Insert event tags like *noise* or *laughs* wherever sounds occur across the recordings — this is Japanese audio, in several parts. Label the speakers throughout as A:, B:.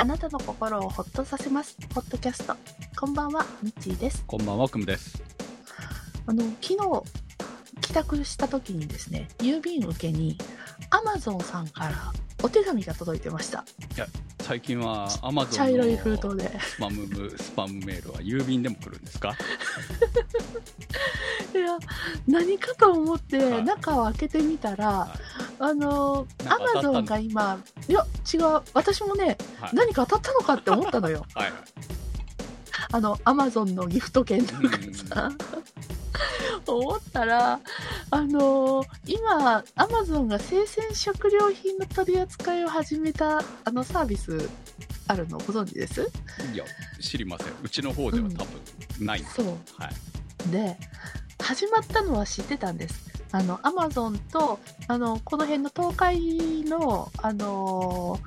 A: あなたの心をほっとさせます。ポッドキャスト。こんばんは、みっちーです。
B: こんばんは、くむです。
A: あの、昨日、帰宅した時にですね、郵便受けに、アマゾンさんからお手紙が届いてました。
B: 最近はアマゾン
A: 茶色い封
B: の
A: 筒で。
B: スパムスパムメールは郵便でも来るんですか？*laughs*
A: いや、何かと思って、
B: はい
A: 中を開けてみたら、
B: は
A: あの、アマゾンが今、いや、違う、私もね、
B: はい。
A: 何か当たったのかって思ったのよ。*laughs*
B: はい
A: あの、アマゾンのギフト券とかさ。*laughs* 思ったら、あの今、アマゾンが生鮮食料品の取り扱いを始めた、あのサービスあるのご存知です？
B: いや知りません。うちの方では多分ない。んです、
A: そう。
B: はい。
A: で、始まったのは知ってたんです。あの、アマゾンと、あの、この辺の東海の、あの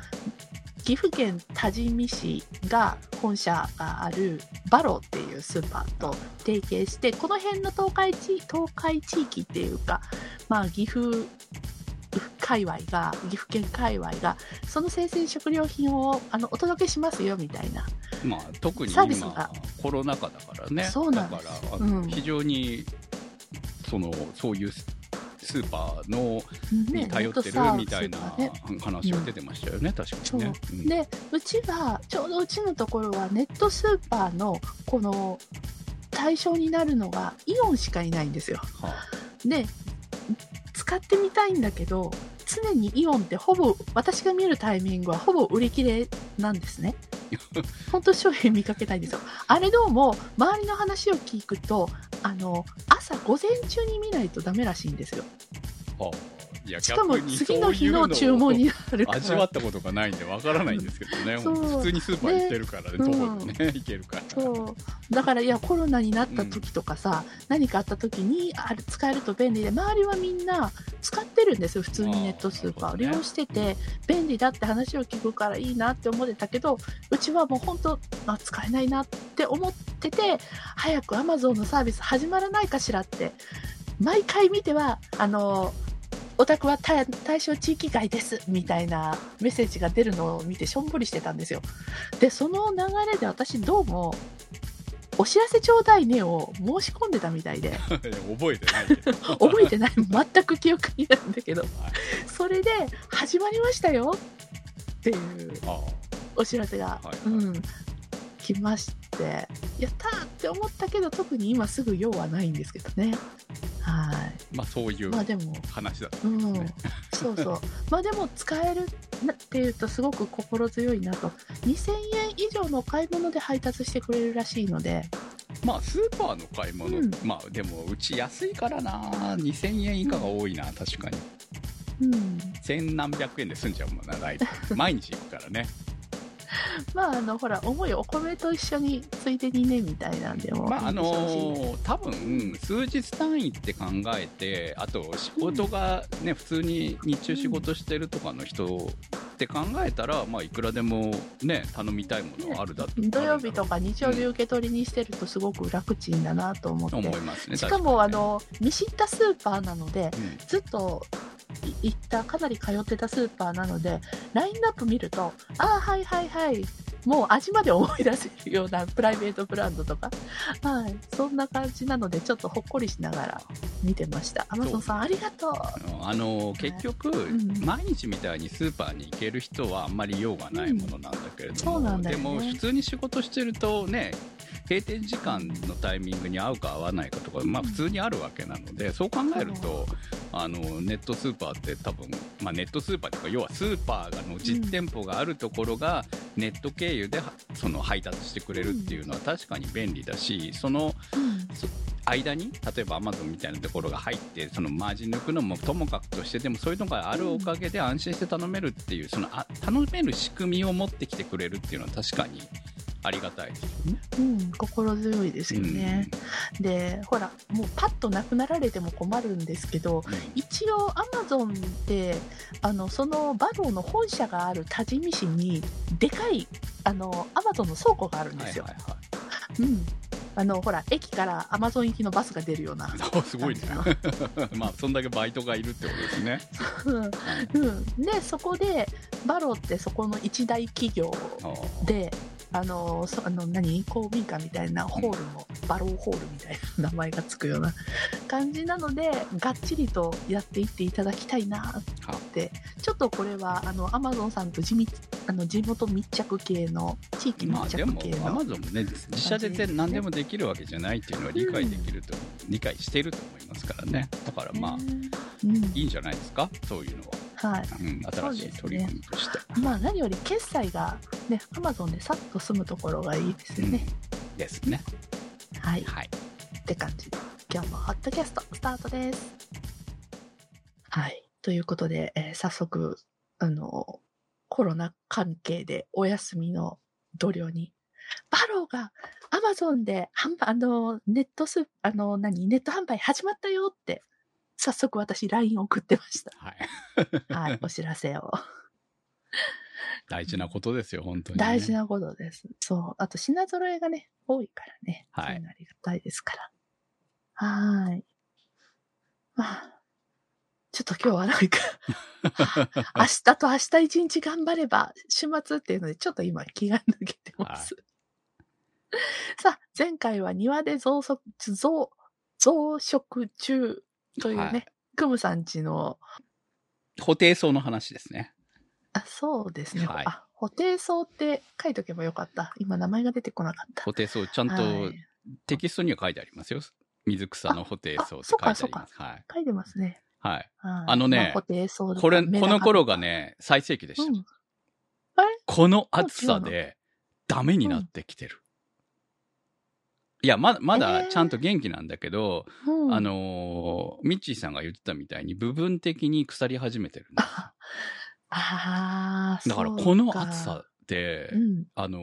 A: 岐阜県多治見市が本社があるバロっていうスーパーと提携して、この辺の東海地東海地域っていうか、まあ、岐阜界隈が、岐阜県界隈が、その生鮮食料品をあのお届けしますよみたいな。
B: まあ特に
A: サービスが。
B: 今コロナ禍だからね。
A: そうなん
B: だから
A: うん。
B: 非常にそのそういうススーパーのに頼ってるみたいな話は出てましたよね、確かにね。う。ん
A: でうちはちょうどうちのところはネットスーパーのこの対象になるのがイオンしかいないんですよ。
B: は
A: で使ってみたいんだけど常にイオンってほぼ私が見るタイミングはほぼ売り切れなんですね *laughs* 本当商品見かけたいんですよ。あれどうも周りの話を聞くとあの朝午前中に見ないとダメらしいんですよ。
B: はあいや
A: しかも次の日の注文になるから。
B: 味わったことがないんでわからないんですけどね、普通にスーパー行ってるからね、
A: ね。
B: どこでね、行けるから。
A: そう。だからいやコロナになった時とかさ、何かあった時にあれ使えると便利で周りはみんな使ってるんですよ普通にネットスーパー。を利用してて便利だって話を聞くからいいなって思ってたけどうちはもう本当あ使えないなって思ってて早く Amazon のサービス始まらないかしらって毎回見てはあのお宅は対対象地域外ですみたいなメッセージが出るのを見てしょんぼりしてたんですよ。で、その流れで私どうも、お知らせちょうだいねを申し込んでたみたいで、*laughs*
B: 覚えてない。*laughs*
A: 覚えてない、全く記憶にないんだけど、
B: はい。
A: それで、始まりましたよっていう
B: あ
A: お知らせが、
B: はいはい。
A: うん、来まして、やったーって思ったけど、特に今すぐ用はないんですけどね。は
B: まあそういう
A: い。まあでも、
B: 話だった
A: うんん
B: ですね。、
A: そうそう。まあでも使えるなっていうとすごく心強いなと。2000円以上のお買い物で配達してくれるらしいので、
B: まあスーパーの買い物、
A: うん
B: まあでもうち安いからな、2000円以下が多いな、確かに。
A: うん。
B: 千何百円で済んじゃうもんな、大体。毎日行くからね。*laughs*
A: まああの、ほら、重いお米と一緒についでにね、みたいなんでも
B: まああ。のー多分数日単位って考えてあと仕事がね、普通に日中仕事してるとかの人って考えたら、まあいくらでもね頼みたいものはあるだと、
A: 土曜日と
B: か
A: か日曜日受け取りにしてるとすごく楽ちんだなと思って。
B: 思いますね
A: しかも、
B: ね
A: の、見知ったスーパーなので、
B: うん。
A: ずっとい行った、かなり通ってたスーパーなので、ラインナップ見ると、ああ、はいはいはい、もう味まで思い出せるようなプライベートブランドとか、はい、そんな感じなので、ちょっとほっこりしながら見てました。アマゾンさん、ありがとう。
B: あの結局、
A: ん。
B: 毎日みたいにスーパーに行ける人はあんまり用がないものなんだけれども、
A: うんそうなんだよ
B: で
A: ね
B: も普通に仕事してるとね閉店時間のタイミングに合うか合わないかとか、まあ、普通にあるわけなのでそう考えるとあのネットスーパーって多分、まあ、ネットスーパーとか要はスーパーの実店舗があるところがネット経由ではその配達してくれるっていうのは確かに便利だしその
A: うん。
B: 間に例えばアマゾンみたいなところが入ってそのマージン抜くのもともかくとしてでもそういうのがあるおかげで安心して頼めるっていうそのあ頼める仕組みを持ってきてくれるっていうのは確かにありがたい。
A: うん、心強いですよね。で、ほら、もうパッとなくなられても困るんですけど、
B: うん
A: 一応アマゾンってあのそのバローの本社がある多治見市にでかいあのアマゾンの倉庫があるんですよ。
B: はいはいはい
A: うん、あの、ほら、駅からアマゾン行きのバスが出るような。
B: あすごいね
A: 感 *laughs*
B: まあそんだけバイトがいるってことですね、
A: うん。で、そこで、バロってそこの一大企業で、あの、そあの何公民館みたいなホールも、バローホールみたいな名前がつくような感じなので、がっちりとやっていっていただきたいなって、ちょっとこれは、あの、アマゾンさんと地密あの地元密着系の、地域
B: まあでも
A: 密着系、の、
B: アマゾンもね、自社で全何でもできるわけじゃないっていうのは理解できると、理解してると思いますからね。だからまあ、
A: うん、
B: いいんじゃないですか、そういうのは。
A: はい。
B: うん、新しい取り組みとして。
A: まあ何より決済がね、アマゾンでさっと済むところがいいですよね。
B: うんですね。
A: はい。
B: はい。
A: って感じで、今日もホットキャストスタートです。はい。ということで、えー早速、あの、コロナ関係でお休みの同僚に、バローがアマゾンで販売、あの、ネットス、あの、何、ネット販売始まったよって、早速私 LINE 送ってました。
B: はい。
A: はい、*laughs* お知らせを。
B: 大事なことですよ、本当に、ね。
A: 大事なことです。そう。あと品揃えがね、多いからね。
B: はい
A: ありがたいですから。はーい。まあ、ちょっと今日はなんか、*laughs* 明日と明日一日頑張れば、週末っていうので、ちょっと今気が抜けてます。さあ、前回は庭で増殖、増、増殖中というね、
B: はい
A: クムさんちの、
B: 補定層の話ですね。
A: あ、そうですね。
B: はい
A: あ、補定層って書いとけばよかった。今名前が出てこなかった。
B: 補定層、ちゃんと
A: はい
B: テキストには書いてありますよ。水草の補定層って書いてあります。はい。
A: 書いてますね。
B: はい。
A: はい
B: あのね
A: ま補定層とか
B: これ、この頃がね、最盛期でした。
A: うん。
B: この暑さでダメになってきてる。いや、まだ、ま
A: え
B: だ
A: ー
B: ちゃんと元気なんだけど、
A: うん
B: あ、のーミッチーさんが言ってたみたいに部分的に腐り始めてるんですよ
A: ああ、
B: だからこの暑さで、
A: うん。
B: あのー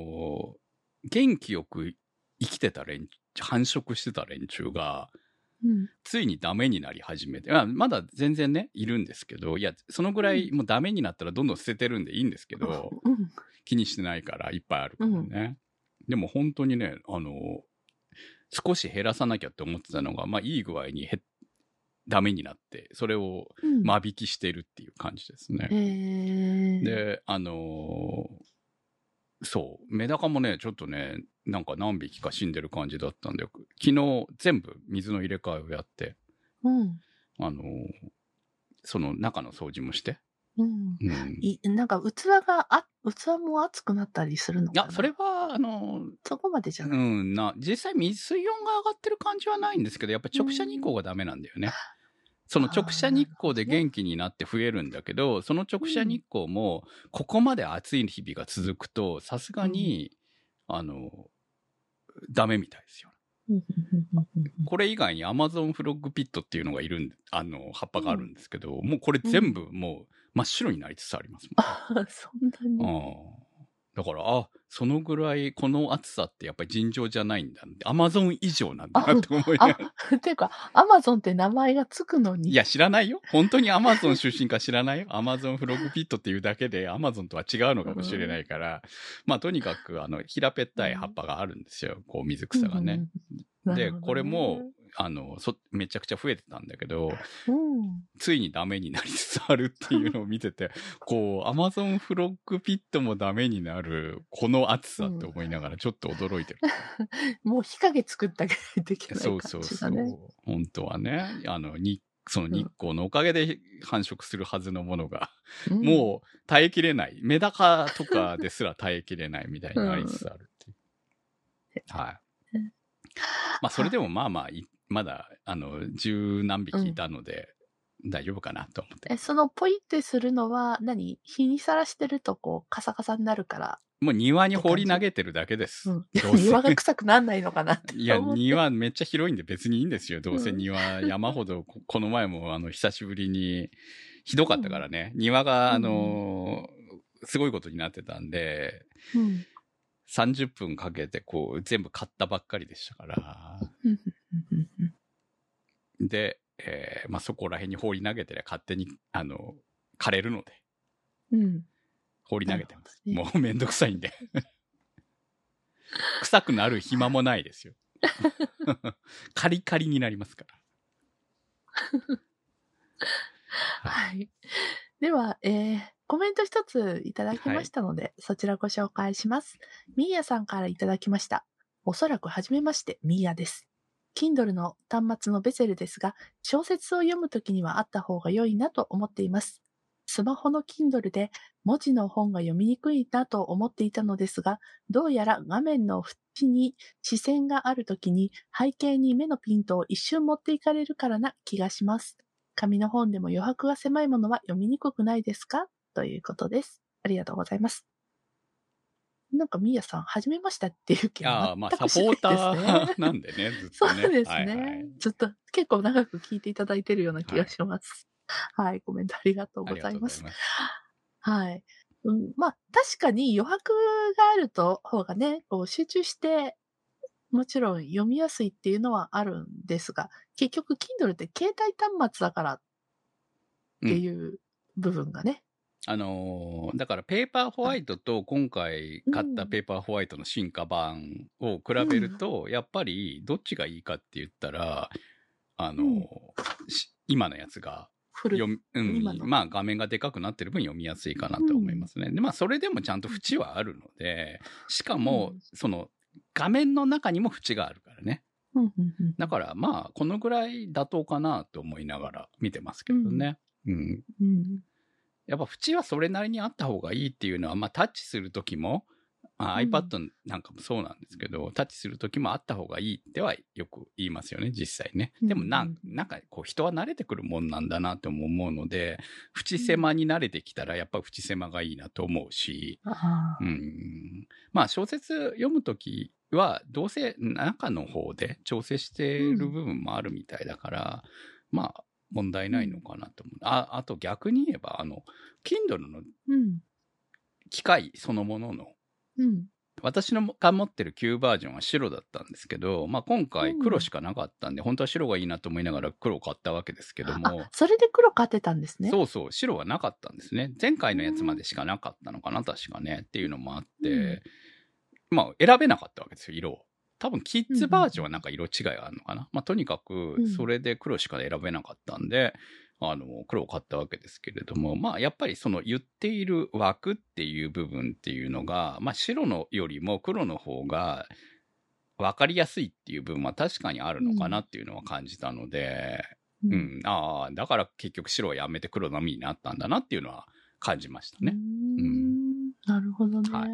B: 元気よく生きてた連繁殖してた連中が、
A: うん。
B: ついにダメになり始めて、あまだ全然ね、いるんですけど、いや、そのぐらいもうダメになったらどんどん捨ててるんでいいんですけど、
A: うん。
B: 気にしてないからいっぱいあるからね。でも本当にね、あの、少し減らさなきゃって思ってたのが、まあいい具合にダメになって、それを
A: うん。
B: 間引きしてるっていう感じですね。
A: えー、
B: で、あのーそう、メダカもね、ちょっとね、なんか何匹か死んでる感じだったんで、昨日全部水の入れ替えをやって、
A: うん。
B: あのーその中の掃除もして。
A: うん。
B: うん。い
A: いなんか器があ、器も熱くなったりするのかな？
B: や、それは、あのー
A: そこまでじゃない。
B: うん、な、実際水温が上がってる感じはないんですけど、やっぱ直射日光がダメなんだよね。その直射日光で元気になって増えるんだけど、その直射日光も、ここまで暑い日々が続くと、さすがに、あの、ダメみたいですよ。
A: うん。うん。うん。うん。うん。
B: これ以外にアマゾンフロッグピットっていうのがいるんで、あの、葉っぱがあるんですけど、もうこれ全部もう真っ白になりつつあります
A: あそんなに？
B: もん。うんだから、あ、そのぐらいこの暑さってやっぱり尋常じゃないんだ。アマゾン以上なんだなって思いながら。
A: あ、ていうか、アマゾンって名前がつくのに。
B: いや、知らないよ。本当にアマゾン *laughs* 出身か知らないよ。アマゾンフロッグピットっていうだけで、アマゾンとは違うのかもしれないから、まあ、とにかく、あの、平べったい葉っぱがあるんですよ。こう、水草がね。
A: うんうんうん。
B: で、これも、、あの、そ、めちゃくちゃ増えてたんだけど、
A: うん。
B: ついにダメになりつつあるっていうのを見てて、*laughs* こう、アマゾンフロッグピットもダメになる、この暑さって思いながらちょっと驚いてる。*laughs*
A: もう日陰作ってあげないといけない
B: そ
A: 感じだね。
B: うそうそう。本当はね、あの、に、その日光のおかげで繁殖するはずのものが、
A: うん
B: もう耐えきれない。メダカとかですら耐えきれないみたいになりつつあるっていう。はい。まあ、それでもまあまあい、まだ、あの、十何匹いたので、大丈夫かなと思って。
A: え、そのポイってするのは何？日にさらしてるとこうカサカサになるから。
B: もう庭に放り投げてるだけです。
A: うん *laughs* 庭が臭くなんないのかなって
B: いや。庭めっちゃ広いんで別にいいんですよ。どうせ
A: うん
B: 庭 *laughs* 山ほど、ここの前もあの、久しぶりに、ひどかったからね。庭が、あのーすごいことになってたんで、
A: うん
B: 30分かけてこう、全部買ったばっかりでしたから。で、えーまあ、そこら辺に放り投げてりゃ勝手に、あの、枯れるので、
A: うん。
B: 放り投げてます。
A: なるほ
B: もうめんどくさいんで。*laughs* 臭くなる暇もないですよ。*laughs* カリカリになりますから。*laughs*
A: はい。では、えー、コメント一ついただきましたので、そちらご紹介します。ミーヤさんからいただきました。おそらくはじめまして、ミーヤです。Kindle の端末のベゼルですが、小説を読むときにはあった方が良いなと思っています。スマホの Kindle で文字の本が読みにくいなと思っていたのですが、どうやら画面の縁に視線があるときに背景に目のピントを一瞬持っていかれるからな気がします。紙の本でも余白が狭いものは読みにくくないですか？ということです。ありがとうございます。なんか、みーやさん、はじめましたっていう気
B: いや
A: は
B: ーまあ、
A: 全
B: サポ
A: くしない
B: ータ
A: ですね
B: ーなんでね、ずっ
A: そ
B: とね。
A: うですね、
B: はいはい
A: ずっと結構長く聞いていただいてるような気がします。はい、コメントありがとうございます。はい。うん、まあ、確かに余白があると、方がね、こう集中して、もちろん読みやすいっていうのはあるんですが、結局、Kindle って携帯端末だからっていう部分がね。
B: あのーだからペーパーホワイトと今回買ったペーパーホワイトの進化版を比べると、やっぱりどっちがいいかって言ったら、あのー
A: うん。
B: し今のやつが。読み、うんまあ画面がでかくなってる分読みやすいかなと思いますね。で、まあそれでもちゃんと縁はあるので、しかも
A: うん、
B: その画面の中にも縁があるからね。
A: うんうんうん
B: だからまあこのぐらい妥当かなと思いながら見てますけどね。うん。
A: うん
B: やっぱ縁はそれなりにあった方がいいっていうのは、まあタッチするときも、あ
A: うん。
B: iPad なんかもそうなんですけど、タッチするときもあった方がいいってはよく言いますよね、実際ね。でもな、
A: うん
B: なんかこう人は慣れてくるもんなんだなとも思うので、縁狭に慣れてきたらやっぱ縁狭がいいなと思うし、うん。まあ小説読むときは、どうせ中の方で調整してる部分もあるみたいだから、まあ問題ないのかなと思う。あ、あと逆に言えば、あの、Kindle の
A: うん。
B: 機械そのものの、
A: うん。
B: 私のが持ってる旧バージョンは白だったんですけど、まあ今回
A: うん
B: 黒しかなかったんで、本当は白がいいなと思いながら黒を買ったわけですけども
A: あ、、それで黒買ってたんですね。
B: そうそう、白はなかったんですね。前回のやつまでしかなかったのかな、確かね。っていうのもあって、まあ選べなかったわけですよ、色を。多分キッズバージョンはなんか色違いがあるのかな？まあとにかく
A: うん。
B: それで黒しか選べなかったんで、あの、黒を買ったわけですけれども、まあやっぱりその言っている枠っていう部分っていうのが、まあ白のよりも黒の方が分かりやすいっていう部分は確かにあるのかなっていうのは感じたので、
A: う
B: うん。ん、ああ、だから結局白はやめて黒のみになったんだなっていうのは感じましたね。
A: うーん。なるほどね。
B: はい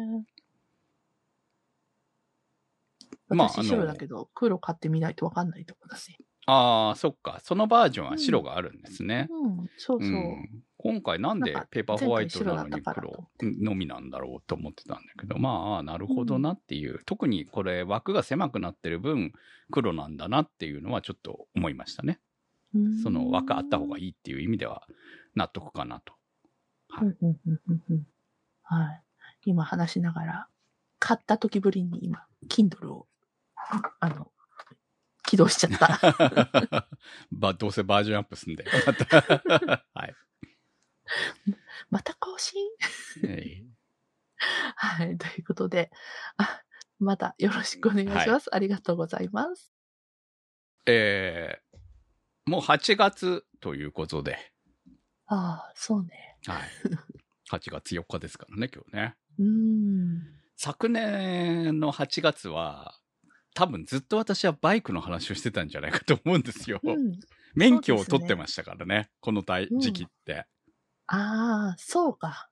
B: まあ
A: 私白だけど、黒買ってみないとわかんないとこだね。
B: ああ、そっか。そのバージョンは白があるんですね。
A: うん、そうそう。
B: ん今回なんでペーパーホワイトなのに黒のみなんだろうと思ってたんだけど、まあなるほどなっていう、特にこれ枠が狭くなってる分黒なんだなっていうのはちょっと思いましたね。その枠あった方が
A: い。
B: いいっていう意味では納得かなと。
A: うんうんうんうんうんはい。今話しながら、買った時ぶりに今、Kindle を、あの、起動しちゃった。*laughs*
B: ばどうせバージョンアップすんで。また *laughs* はい。
A: また更新？
B: え *laughs*
A: はい。ということで、あ、またよろしくお願いします。ありがとうございます。
B: えーもう8月ということで、
A: ああ、そうね。
B: はい。8月4日ですからね、今日ね。
A: うーん。
B: 昨年の8月は、多分ずっと私はバイクの話をしてたんじゃないかと思うんですよ。
A: うん。
B: 免許を取ってましたからね、この時期って。
A: ああ、そうか。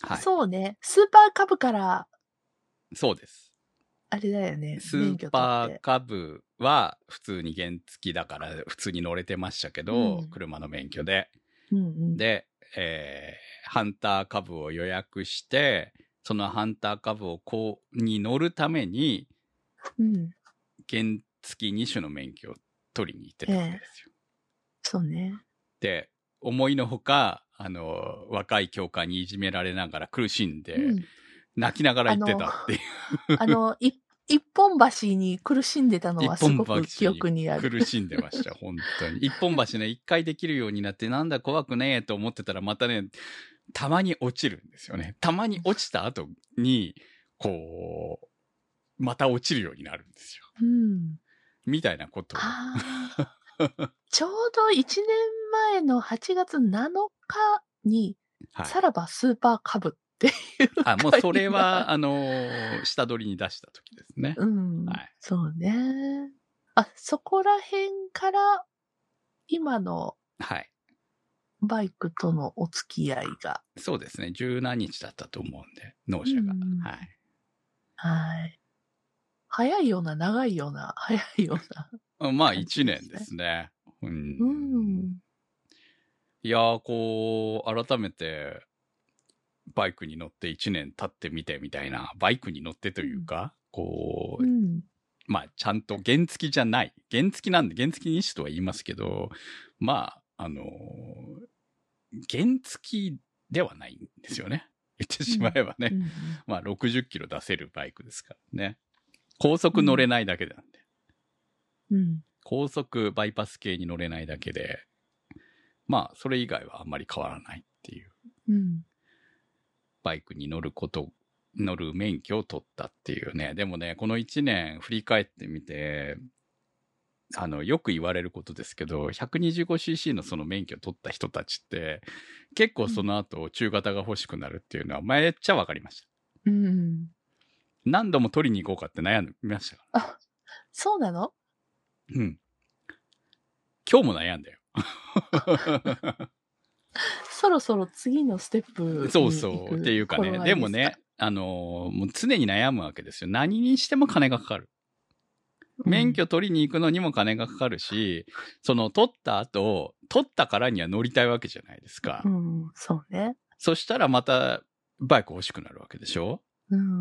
B: はい。
A: そうね。スーパーカブから、
B: そうです。
A: あれだよね。
B: ス
A: 免許
B: ーパ。ーカブは普通に原付きだから普通に乗れてましたけど、
A: うん
B: 車の免許で。
A: うんうん。
B: で、えーハンター株を予約して、そのハンター株をこう、に乗るために、
A: うん。
B: 原付2種の免許を取りに行ってたわけですよ。
A: そうね。
B: で、思いのほか、あの、若い教官にいじめられながら苦しんで、
A: うん。
B: 泣きながら行ってたっていう。*laughs*
A: あの、い一本橋に苦しんでたのはすごく記憶にある。
B: 苦しんでました、*laughs* 本当に。一本橋ね、一回できるようになって、なんだ怖くねえと思ってたら、またね、たまに落ちるんですよね。たまに落ちた後に、こう、また落ちるようになるんですよ。
A: うん。
B: みたいなこと。*laughs*
A: ちょうど1年前の8月7日に、
B: はい。
A: さらばスーパーカブっていう
B: あ、もうそれは、
A: 回
B: あのー下取りに出した時ですね。
A: がうん、
B: はい
A: そうね。あ、そこら辺から、今の
B: はい。
A: バイクとのお付き合いが。
B: そうですね。十何日だったと思うんで、納車が。
A: うん
B: はい。
A: はい。早いような、長いような、早いような。
B: あまあ、
A: 感
B: 一
A: じですね
B: 年ですね。うん。
A: うん。
B: いやー、こう、改めて、バイクに乗って一年経ってみてみたいな、バイクに乗ってというか、こう、
A: うん。
B: まあ、ちゃんと原付きじゃない。原付きなんで、原付きにしとは言いますけど、まあ、あのー原付きではないんですよね。言ってしまえばね。
A: うん
B: まあ、60キロ出せるバイクですからね。高速乗れないだけなんで。
A: うん。
B: 高速バイパス系に乗れないだけで、まあ、それ以外はあんまり変わらないっていう。
A: うん。
B: バイクに乗ること、乗る免許を取ったっていうね。でもね、この1年振り返ってみて、あの、よく言われることですけど、125cc のその免許を取った人たちって、結構その後中型が欲しくなるっていうのはめっちゃわかりました。
A: うん。
B: 何度も取りに行こうかって悩んでましたか
A: そうなの？
B: ら。うん。今日も悩んだよ。
A: そろそろ次のステップ
B: そうそう。っていうかね。でもね、あのーもう常に悩むわけですよ。何にしても金がかかる。免許取りに行くのにも金がかかるし、その取った後、取ったからには乗りたいわけじゃないですか。
A: うん、うんそうね。
B: そしたらまたバイク欲しくなるわけでしょ？
A: うん。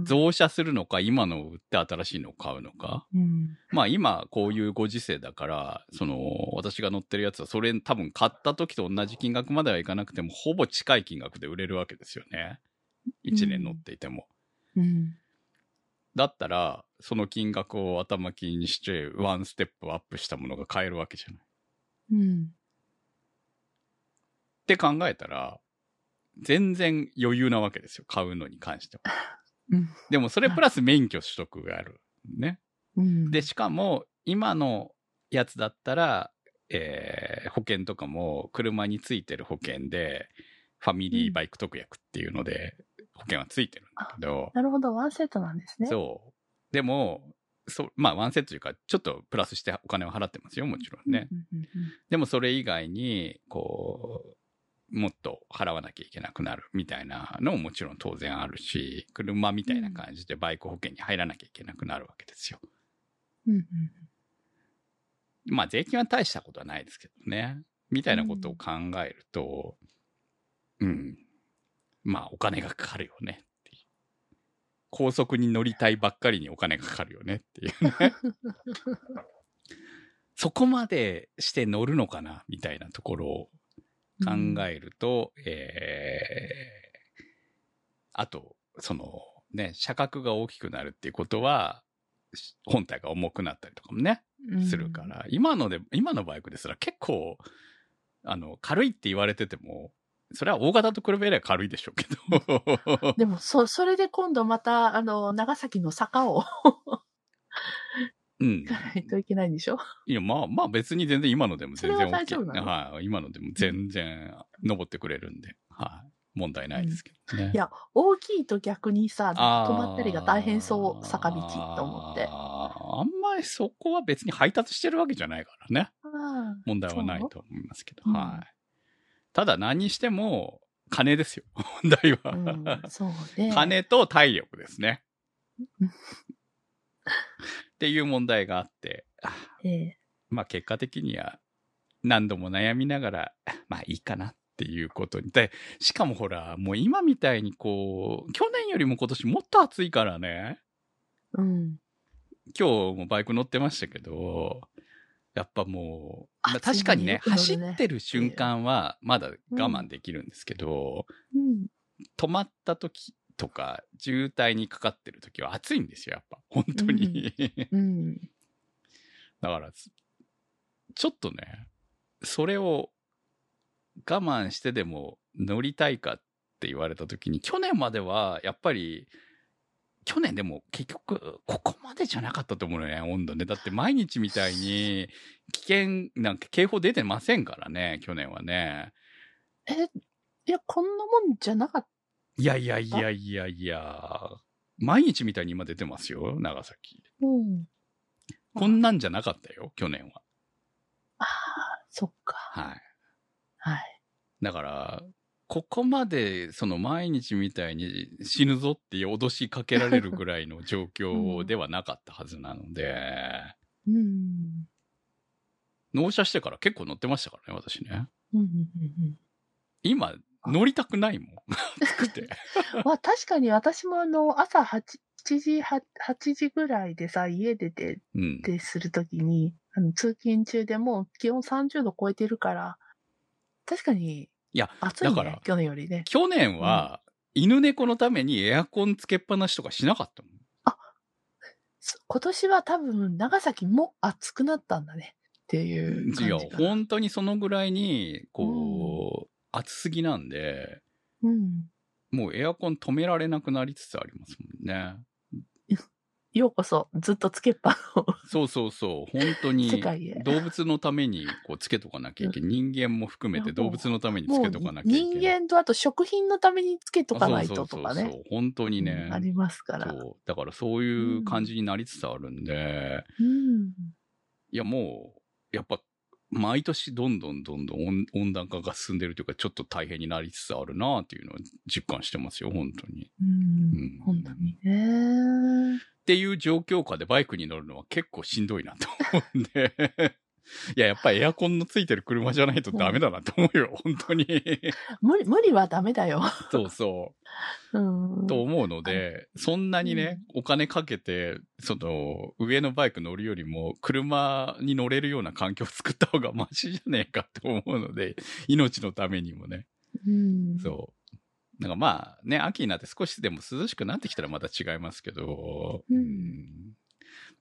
B: 増車するのか、今のを売って新しいのを買うのか。
A: うん。
B: まあ今こういうご時世だから、その私が乗ってるやつはそれ多分買った時と同じ金額まではいかなくてもほぼ近い金額で売れるわけですよね。1年乗っていても。
A: うん。
B: だったら、その金額を頭金にして、ワンステップアップしたものが買えるわけじゃない。っ
A: うん。
B: て考えたら、全然余裕なわけですよ。買うのに関しては。*laughs*
A: うん。
B: でもそれプラス免許取得がある。ね。
A: うん。
B: で、しかも、今のやつだったら、えー保険とかも車についてる保険で、ファミリーバイク特約っていうので、保険はついてるんだけど、
A: なるほど、ワンセットなんですね。
B: そう。でも、そう、まあ、ワンセットというか、ちょっとプラスしてお金を払ってますよ、もちろんね。
A: うんうんうん
B: でもそれ以外に、こう、もっと払わなきゃいけなくなるみたいなのももちろん当然あるし、車みたいな感じでバイク保険に入らなきゃいけなくなるわけですよ。
A: うんうん
B: まあ税金は大したことはないですけどね。みたいなことを考えると、うん。まあお金がかかるよねっていう。高速に乗りたいばっかりにお金がかかるよねっていうね。*laughs* そこまでして乗るのかなみたいなところを考えると、えー、あと、そのね、車格が大きくなるっていうことは、し本体が重くなったりとかもね、
A: うん
B: するから、今ので、今のバイクですら結構、あの、軽いって言われてても、それは大型と比べれば軽いでしょうけど。*laughs*
A: でも、そ、それで今度また、あの、長崎の坂を
B: うん
A: 行。かないといけないんでしょ？
B: いや、まあまあ別に全然今のでも全然
A: それは大
B: OK
A: 丈夫なの？
B: はい。今のでも全然登ってくれるんで、はい。問題ないですけどね。
A: いや、大きいと逆にさ、止まったりが大変そう、坂道と思って。
B: あんまりそこは別に配達してるわけじゃないからね。問題はないと思いますけど。はい。ただ何にしても、金ですよ。問題は。
A: うん、そうね。
B: 金と体力ですね。*laughs*
A: うん
B: っていう問題があって、あ
A: ええ
B: まあ結果的には何度も悩みながら、*laughs* まあいいかなっていうことに。で、しかもほら、もう今みたいにこう、去年よりも今年もっと暑いからね、
A: うん。
B: 今日もバイク乗ってましたけど、やっぱもう、まあ確かにね
A: ね
B: 走ってる瞬間はまだ我慢できるんですけど、
A: うん。
B: 止まった時とか、渋滞にかかってる時は暑いんですよ、やっぱ。本当に。
A: うん。*laughs*
B: だから、ちょっとね、それを我慢してでも乗りたいかって言われた時に、去年まではやっぱり去年でも結局、ここまでじゃなかったと思うのね、温度ね。だって毎日みたいに、危険、なんか警報出てませんからね、去年はね。
A: え、いや、こんなもんじゃなかっ
B: いやいやいやいやいや、毎日みたいに今出てますよ、長崎。
A: た。うん。
B: こんなんじゃなかったよ、去年は。
A: ああ、そっか。
B: はい。
A: はい。
B: だから、ここまで、その毎日みたいに死ぬぞって脅しかけられるぐらいの状況 *laughs* ではなかったはずなので、
A: うん。
B: 納車してから結構乗ってましたからね、私ね。
A: うんうんうん
B: 今、乗りたくないもん。*laughs* 暑くて。
A: うん。まあ確かに私もあの、朝8時、8, 8時ぐらいでさ、家出て
B: うん。
A: ってするときに、あの通勤中でもう気温30度超えてるから、確かに
B: いや、
A: 暑いね、
B: だから
A: 去年よりね。
B: 去年は、犬猫のためにエアコンつけっぱなしとかしなかったもん。
A: す今年は多分長崎も暑くなったんだね。っていう
B: いや。本当にそのぐらいに、こう、暑すぎなんで、
A: うん。
B: もうエアコン止められなくなりつつありますもんね。
A: ようこそ、ずっとつけっぱの
B: そうそうそう、本当に。動物のためにこうつけとかなきゃいけない。人間も含めて動物のためにつけとかなきゃいけない。
A: 人間とあと食品のためにつけとかないととかね。
B: そうそう本当にね
A: うん。ありますから。
B: だからそういう感じになりつつあるんで、
A: うん。
B: いやもう、やっぱ、毎年どんどんどんどん温温暖化が進んでるというか、ちょっと大変になりつつあるなっていうのを実感してますよ、本当に。
A: うん
B: うん
A: 本当にね。
B: っていう状況下でバイクに乗るのは結構しんどいなと思うんで。いや、やっぱりエアコンのついてる車じゃないとダメだなと思うよ、本当に。*laughs*
A: 無理、無理はダメだよ。
B: そうそう。
A: うん。
B: と思うので、そんなにね、お金かけて、その、上のバイク乗るよりも、車に乗れるような環境を作った方がマシじゃねえかと思うので、命のためにもね。
A: うん。
B: そう。なんかまあね、秋になって少しでも涼しくなってきたらまた違いますけど、
A: うん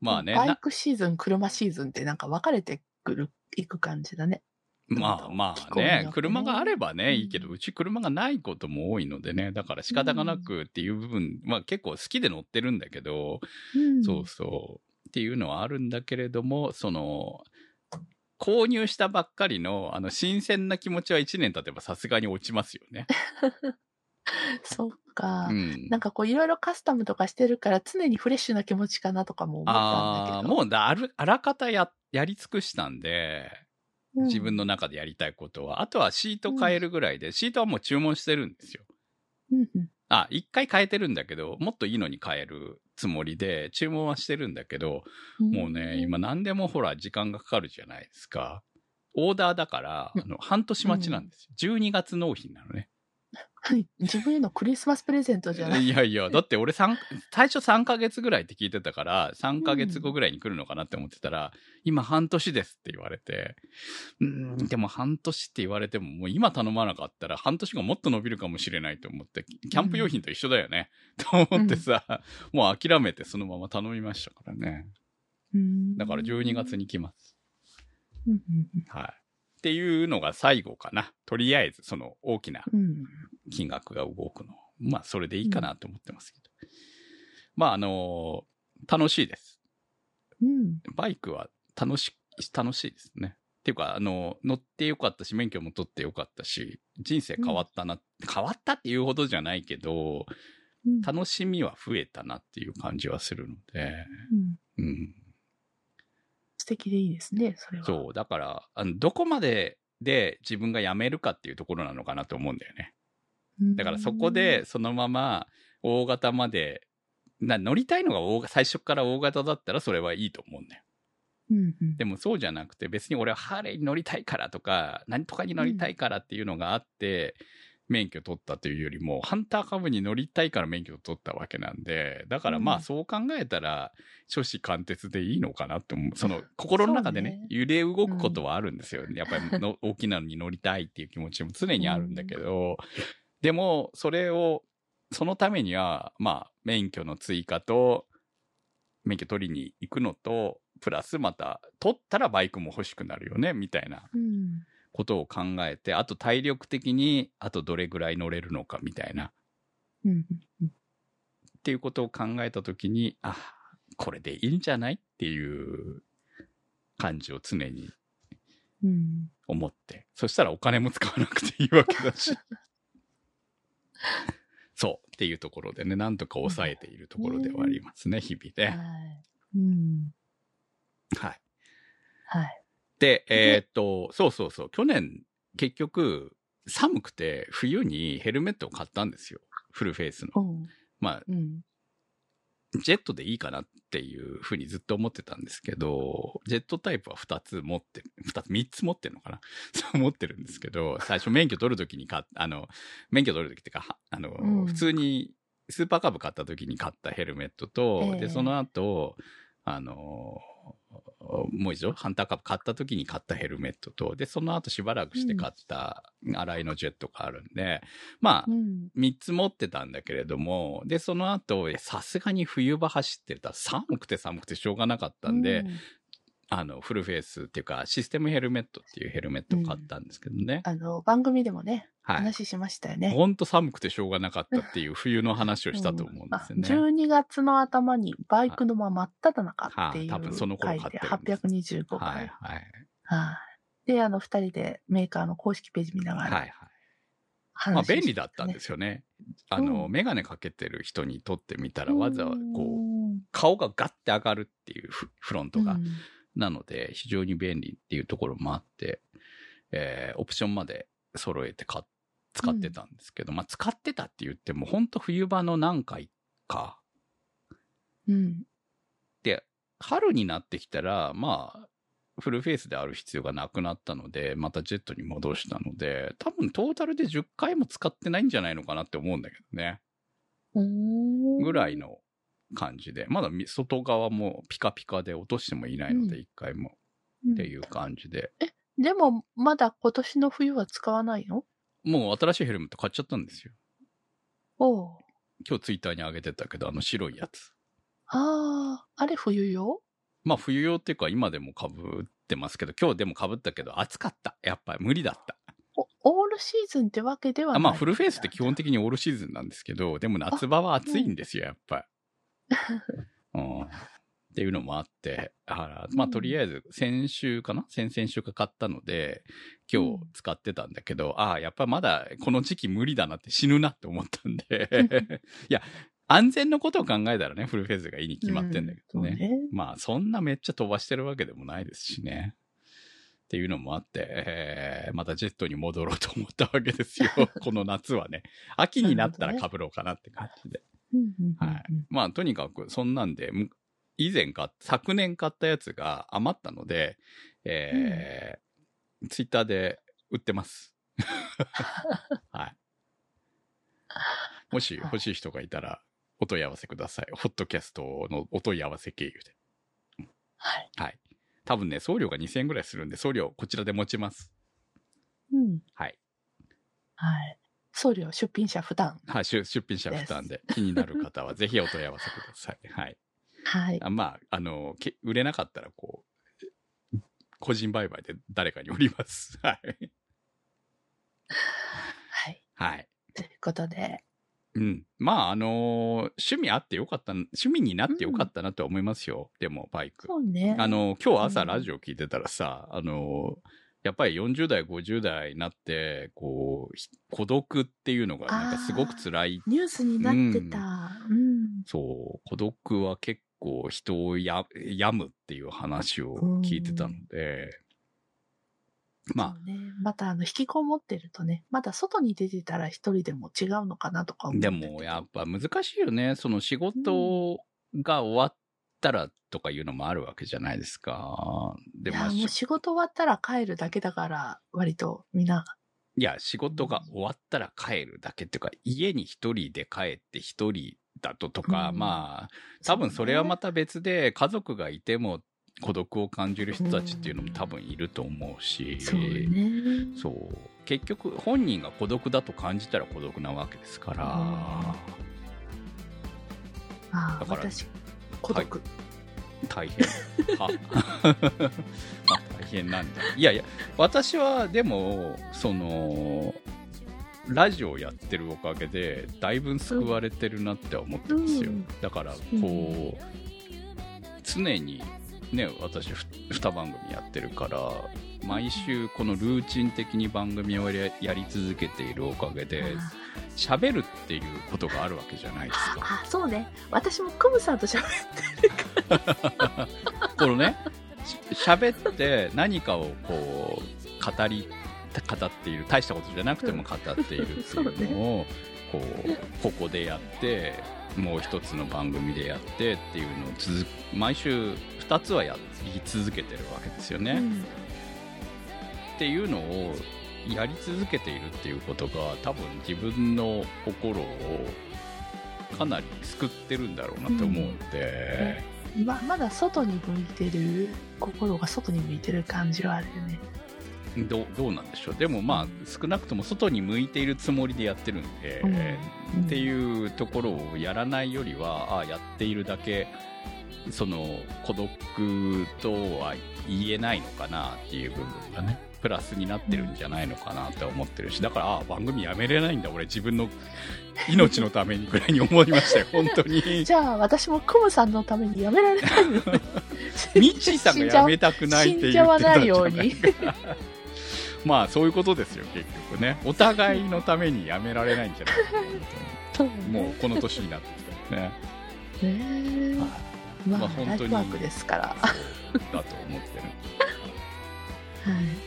B: まあね、な
A: バイクシーズン、車シーズンってなんか分かれてくる、いく感じだね。
B: まあま
A: 気
B: あね車があればね、
A: うん
B: いいけど、うち車がないことも多いのでね、だから仕方がなくっていう部分、まあ結構好きで乗ってるんだけど、
A: うん。
B: そうそう。っていうのはあるんだけれども、その、購入したばっかりの、あの、新鮮な気持ちは1年経てばさすがに落ちますよね。*laughs*
A: そっか。
B: うん。
A: なんかこういろいろカスタムとかしてるから常にフレッシュな気持ちかなとかも思ったんだけど。
B: もうだある、あらかたや、やり尽くしたんで、
A: うん
B: 自分の中でやりたいことは。あとはシート変えるぐらいで、シートはもう注文してるんですよ。
A: うんうん
B: あ、一回変えてるんだけど、もっといいのに変えるつもりで、注文はしてるんだけど、もうね、今何でもほら時間がかかるじゃないですか。オーダーだから、あの、半年待ちなんですよ。12月納品なのね。*laughs*
A: 自分へのクリスマスプレゼントじゃない。
B: いやいや、だって俺三最初3ヶ月ぐらいって聞いてたから、3ヶ月後ぐらいに来るのかなって思ってたら、今半年ですって言われて、うーん、でも半年って言われても、もう今頼まなかったら半年後もっと伸びるかもしれないと思って、キャンプ用品と一緒だよね。と思ってさ、もう諦めてそのまま頼みましたからね。
A: うん
B: だから12月。に来ます。
A: うんうん
B: はい。っていうのが最後かな。とりあえず、その大きな
A: うん
B: 金額が動くの。まあ、それでいいかなと思ってますけど。まあ、あのー楽しいです。
A: うん
B: バイクは楽し、楽しいですね。っていうか、あの、乗ってよかったし、免許も取ってよかったし、人生変わったな、変わったっていうほどじゃないけど、
A: うん
B: 楽しみは増えたなっていう感じはするので、
A: うん
B: うん。
A: 素敵でいいですね、それは。
B: そう、だから、あの、どこまでで自分が辞めるかっていうところなのかなと思うんだよね。
A: うん
B: だからそこで、そのまま大型まで、な乗りたいのが大型最初から大型だったらそれはいいと思うんだよ。
A: うんうん
B: でもそうじゃなくて別に俺はハーレーに乗りたいからとか、何とかに乗りたいからっていうのがあって、免許取ったというよりも、ハンター株に乗りたいから免許を取ったわけなんで、だからま
A: うん。
B: あそう考えたら、初子貫徹でいいのかなって思う。その心の中でね、
A: ね。
B: 揺れ動くことはあるんですよ。やっぱりの *laughs* 大きなのに乗りたいっていう気持ちも常にあるんだけど、でもそれを、そのためには、まあ免許の追加と、免許取りに行くのと、プラスまた、取ったらバイクも欲しくなるよね、みたいな。
A: うん
B: ことを考えて、あと体力的に、あとどれぐらい乗れるのかみたいな。っ
A: うんうん
B: てっていうことを考えたときに、あ、これでいいんじゃないっていう感じを常に
A: うん。
B: 思って。そしたらお金も使わなくていいわけだし。*laughs* そうっていうところでね、なんとか抑えているところではありますね、日々
A: は
B: ね。
A: い。うん。
B: はい。
A: はい。
B: で、えーっと、そうそうそう、去年、結局、寒くて冬にヘルメットを買ったんですよ。フルフェイスの。
A: うん。
B: まあ、
A: うん。
B: ジェットでいいかなっていうふうにずっと思ってたんですけど、ジェットタイプは2つ持って、2つ、3つ持ってるのかな？*laughs* そう思ってるんですけど、最初免許取るときに買っあの、免許取るときっていうか、はあの、
A: うん
B: 普通にスーパーカブ買ったときに買ったヘルメットと、
A: ええ
B: で、その後、あの、もう一度、ハンターカブ買ったときに買ったヘルメットと、で、その後しばらくして買った洗いのジェットがあるんで、まあ、
A: うん。
B: 3つ持ってたんだけれども、で、その後、さすがに冬場走ってた。ら寒くて寒くてしょうがなかったんで、
A: うん
B: あの、フルフェイスっていうか、システムヘルメットっていうヘルメットを買ったんですけどね。
A: あの、番組でもね、
B: はい。
A: 話しましたよね。
B: ほんと寒くてしょうがなかったっていう冬の話をしたと思うんですよね。
A: あ12月の頭にバイクのまま真っ只中っていう
B: はい多分その頃
A: 回
B: 買って
A: で
B: るんです
A: 825回。
B: はい、はい。
A: はい。で、あの、二人でメーカーの公式ページ見なが
B: はい、
A: ら
B: はい。まあ、便利だったんですよね。あの、
A: うん
B: メガネかけてる人にとってみたら、わざわざこう、
A: うん
B: 顔がガッて上がるっていうフフロントが。
A: うん
B: なので、非常に便利っていうところもあって、えーオプションまで揃えてか使ってたんですけど、まあ使ってたって言っても、本当冬場の何回か。
A: うん。
B: で、春になってきたら、まあ、フルフェイスである必要がなくなったので、またジェットに戻したので、多分トータルで10回も使ってないんじゃないのかなって思うんだけどね。
A: うん
B: ぐらいの感じで、まだみ外側もピカピカで落としてもいないので、
A: うん
B: 1回も
A: うん
B: っていう感じで。
A: でも、まだ今年の冬は使わないの？
B: もう新しいヘルメット買っちゃったんですよ。
A: おう
B: 今日ツイッターに上げてたけど、あの白いやつ。
A: ああ、あれ冬用？
B: まあ冬用っていうか今でも被ってますけど、今日でも被ったけど暑かった。やっぱり無理だった。
A: おオールシーズンってわけではない。
B: あまあフルフェイスって基本的にオールシーズンなんですけど、でも夏場は暑いんですよ、やっぱり。うん。っていうのもあって、あまあとりあえず先週かな？先々週か買ったので、今日使ってたんだけど、ああ、やっぱまだこの時期無理だなって死ぬなって思ったんで、*laughs* いや、安全のことを考えたらね、フルフェイスがいいに決まってんだけどね。
A: うんね
B: まあ、そんなめっちゃ飛ばしてるわけでもないですしね。っていうのもあって、えーまたジェットに戻ろうと思ったわけですよ。*laughs* この夏はね。秋になったら被ろうかなって感じで。
A: うんうんうんうん
B: はい。まあ、とにかく、そんなんで、む以前買っ昨年買ったやつが余ったので、えーツイッターで売ってます。*laughs* はい。もし欲しい人がいたら、お問い合わせください。ホットキャストのお問い合わせ経由で。
A: はい。
B: はい。多分ね、送料が2000円ぐらいするんで、送料こちらで持ちます。
A: うん。
B: はい。
A: はい。送料出品者負担。
B: はい、出出品者負担で気になる方は *laughs* ぜひお問い合わせください。はい。
A: はい。
B: あまあ、あの、け売れなかったら、こう、個人売買で誰かに売ります。*laughs* はい。
A: はい。
B: はい。
A: ということで、
B: うん。まあ、あの趣味あってよかった、趣味になってよかったなとは思いますよ。でも、バイク。
A: そうね。
B: あの、今日朝
A: うん
B: ラジオ聞いてたらさ、あの、やっぱり40代、50代になって、こう、ひ孤独っていうのがなんかすごく辛い。
A: ニュースになってた。うん。
B: そう、孤独は結構人をや病むっていう話を聞いてたので、ま
A: そうね。また、あの、引きこもってるとね、まだ外に出てたら一人でも違うのかなとか思
B: あ、
A: うんだけど
B: でもやっぱ難しいよね。その仕事が終わったらとかいうのもあるわけじゃないですか。でも
A: いや、もう仕事終わったら帰るだけだから、割とみんな、
B: いや、仕事が終わったら帰るだけっていうか、家に一人で帰って一人だととか、
A: うん。
B: まあ、多分それはまた別で、家族がいても孤独を感じる人たちっていうのも多分いると思うし、
A: そうね。
B: そう。結局本人が孤独だと感じたら孤独なわけですから、
A: ああ、
B: だから
A: 私、孤独。
B: 大変。は *laughs* まあ大変なんだ。いやいや、私はでも、その、ラジオをやってるおかげでだいぶ救われてるなって思ってるんですよ、
A: うん
B: だからこう、常にね私ふ2番組やってるから毎週このルーチン的に番組をややり続けているおかげで喋るっていうことがあるわけじゃないですか
A: あ、そうね。私もクムさんと喋って
B: このねし喋って何かをこう語り語っている大したことじゃなくても語っているっていうのを、こうここでやってもう一つの番組でやってっていうのを続毎週2つはやり続けてるわけですよね。
A: うん
B: っていうのをやり続けているっていうことが多分自分の心をかなり救ってるんだろうなって思うんで、
A: ままだ外に向いてる心が外に向いてる感じはあるよね。
B: どうどうなんでしょう。でもまあ少なくとも外に向いているつもりでやってるんで、
A: うん。
B: っていうところをやらないよりはああやっているだけその孤独とは言えないのかなっていう部分がねプラスになってるんじゃないのかなって思ってるしだからああ番組やめれないんだ。俺自分の命のためにぐらいに思いましたよ。*laughs* 本当に。
A: じゃあ私もクムさんのためにやめられないよね。*laughs*
B: ミッチーさんがやめたくないって言ってたんじゃない
A: ように。
B: まあそういうことですよ結局ね。お互いのためにやめられないんじゃないかもうこの年になってきたらね。
A: ねえ。まあ、
B: まあ本当に
A: ライフワークですから。
B: だと思ってる。
A: い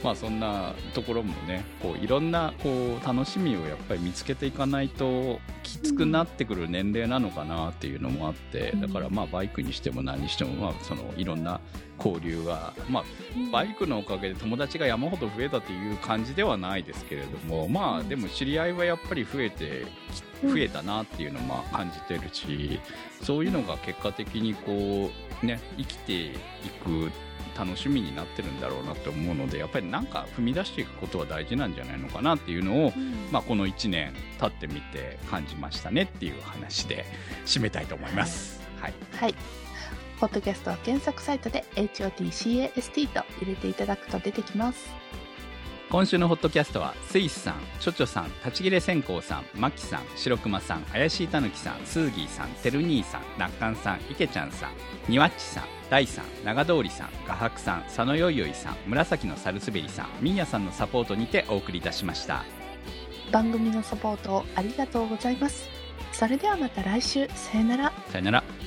B: まあそんなところもねこういろんなこう楽しみをやっぱり見つけていかないときつくなってくる年齢なのかなっていうのもあって、
A: うん。
B: だからまあバイクにしても何にしてもまあそのいろんな交流がまあバイクのおかげで友達が山ほど増えたという感じではないですけれどもまあでも知り合いはやっぱり増えてき増えたなっていうのも感じてるしそういうのが結果的にこうね生きていく楽しみになってるんだろうなって思うのでやっぱりなんか踏み出していくことは大事なんじゃないのかなっていうのを、まあ、この1年経ってみて感じましたねっていう話で締めたいと思います。はい、
A: はい。ポッドキャストは検索サイトで HOTCAST と入れていただくと出てきます。
B: 今週のホットキャストはスイスさん、チョチョさん、立ち切れ線香さん、マキさん、白熊さん、怪しいたぬきさん、スーギーさん、てる兄さん、なっかんさん、いけちゃんさん、にわっちさん、大さん、長通りさん、画伯さん、佐野よいよいさん、紫のサルスベリさん、みーやさんのサポートにてお送りいたしました。
A: 番組のサポートありがとうございます。それではまた来週。さよなら。
B: さよなら。